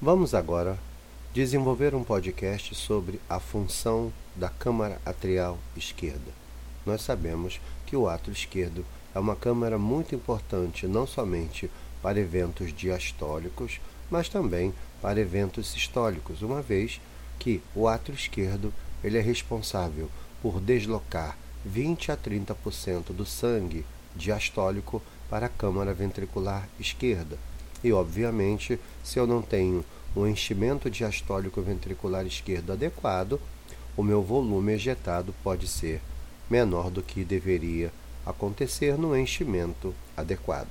Vamos agora desenvolver um podcast sobre a função da câmara atrial esquerda. Nós sabemos que o átrio esquerdo é uma câmara muito importante não somente para eventos diastólicos, mas também para eventos sistólicos, uma vez que o átrio esquerdo ele é responsável por deslocar 20 a 30% do sangue diastólico para a câmara ventricular esquerda e, obviamente, se eu não tenho um enchimento diastólico ventricular esquerdo adequado, o meu volume ejetado pode ser menor do que deveria acontecer no enchimento adequado.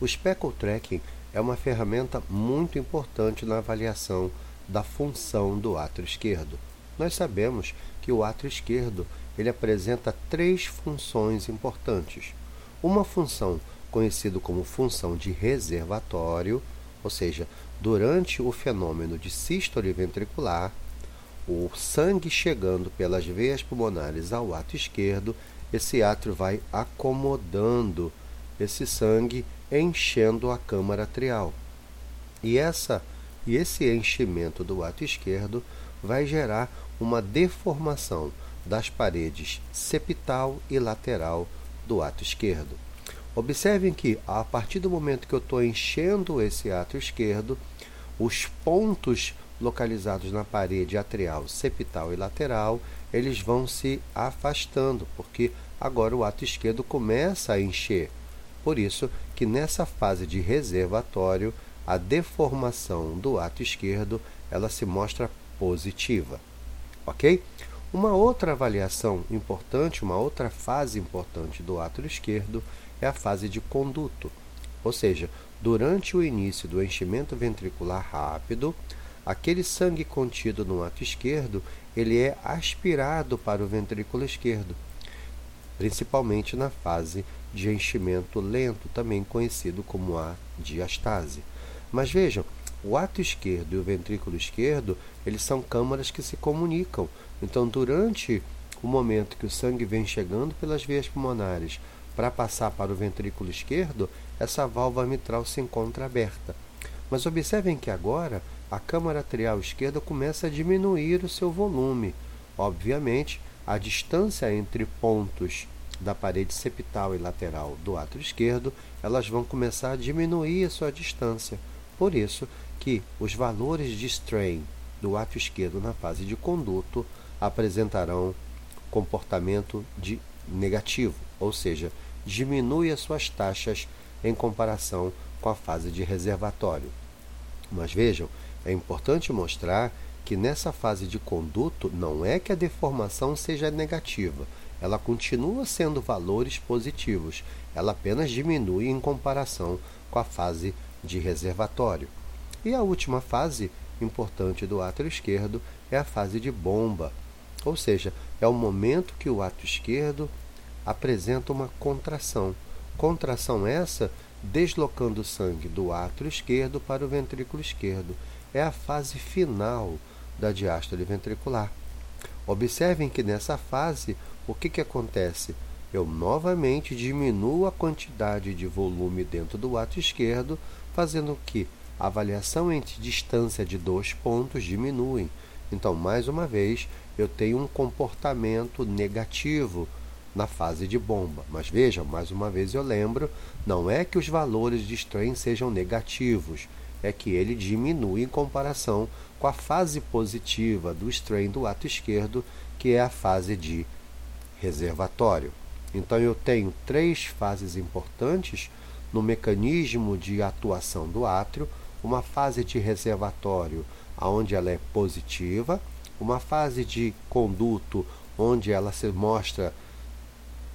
O speckle tracking é uma ferramenta muito importante na avaliação da função do átrio esquerdo. Nós sabemos que o átrio esquerdo ele apresenta três funções importantes. Uma função conhecido como função de reservatório, ou seja, durante o fenômeno de sístole ventricular, o sangue chegando pelas veias pulmonares ao átrio esquerdo, esse átrio vai acomodando esse sangue, enchendo a câmara atrial. E essa e esse enchimento do átrio esquerdo vai gerar uma deformação das paredes septal e lateral do átrio esquerdo. Observem que a partir do momento que eu estou enchendo esse átrio esquerdo, os pontos localizados na parede atrial, septal e lateral, eles vão se afastando, porque agora o átrio esquerdo começa a encher. Por isso que nessa fase de reservatório, a deformação do átrio esquerdo, ela se mostra positiva. OK? Uma outra avaliação importante, uma outra fase importante do átrio esquerdo é a fase de conduto, ou seja, durante o início do enchimento ventricular rápido, aquele sangue contido no ato esquerdo, ele é aspirado para o ventrículo esquerdo, principalmente na fase de enchimento lento, também conhecido como a diastase. Mas vejam, o ato esquerdo e o ventrículo esquerdo, eles são câmaras que se comunicam. Então, durante o momento que o sangue vem chegando pelas veias pulmonares para passar para o ventrículo esquerdo, essa válvula mitral se encontra aberta. Mas observem que agora a câmara atrial esquerda começa a diminuir o seu volume. Obviamente, a distância entre pontos da parede septal e lateral do átrio esquerdo, elas vão começar a diminuir a sua distância. Por isso que os valores de strain do átrio esquerdo na fase de conduto apresentarão comportamento de negativo, ou seja, diminui as suas taxas em comparação com a fase de reservatório. Mas vejam, é importante mostrar que nessa fase de conduto não é que a deformação seja negativa, ela continua sendo valores positivos, ela apenas diminui em comparação com a fase de reservatório. E a última fase importante do átrio esquerdo é a fase de bomba, ou seja, é o momento que o átrio esquerdo apresenta uma contração. Contração essa deslocando o sangue do átrio esquerdo para o ventrículo esquerdo. É a fase final da diástole ventricular. Observem que nessa fase, o que, que acontece? Eu novamente diminuo a quantidade de volume dentro do átrio esquerdo, fazendo que a variação entre distância de dois pontos diminui. Então, mais uma vez, eu tenho um comportamento negativo na fase de bomba. Mas vejam, mais uma vez eu lembro, não é que os valores de strain sejam negativos, é que ele diminui em comparação com a fase positiva do strain do ato esquerdo, que é a fase de reservatório. Então eu tenho três fases importantes no mecanismo de atuação do átrio, uma fase de reservatório onde ela é positiva, uma fase de conduto onde ela se mostra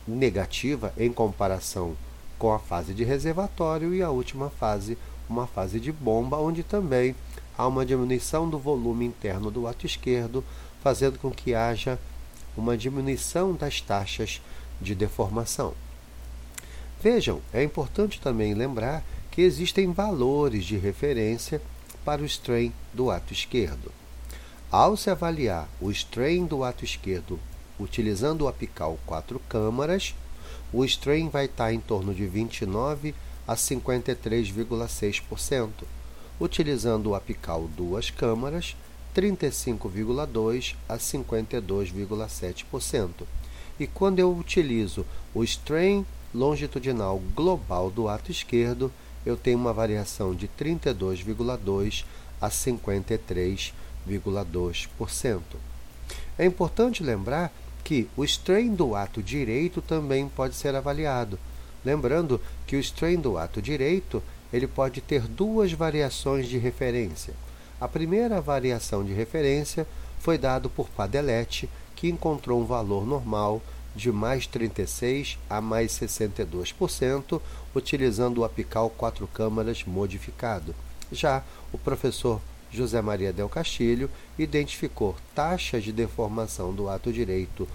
negativa em comparação com a fase de reservatório e a última fase, uma fase de bomba, onde também há uma diminuição do volume interno do ato esquerdo, fazendo com que haja uma diminuição das taxas de deformação. Vejam, é importante também lembrar que existem valores de referência para o strain do ato esquerdo. Ao se avaliar o strain do ato esquerdo utilizando o apical quatro câmaras, o strain vai estar em torno de 29 a 53,6%. utilizando o apical duas câmaras, 35,2 a 52,7%. E quando eu utilizo o strain longitudinal global do ato esquerdo, eu tenho uma variação de 32,2 a 53,2%. É importante lembrar que o strain do ato direito também pode ser avaliado. Lembrando que o strain do ato direito ele pode ter duas variações de referência. A primeira variação de referência foi dado por Padelete, que encontrou um valor normal de mais 36 a mais 62%, utilizando o apical quatro câmaras modificado. Já o professor José Maria Del Castilho identificou taxas de deformação do ato direito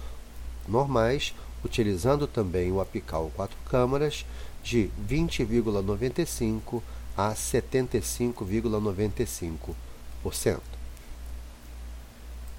normais, utilizando também o apical quatro câmaras, de 20,95 a 75,95%.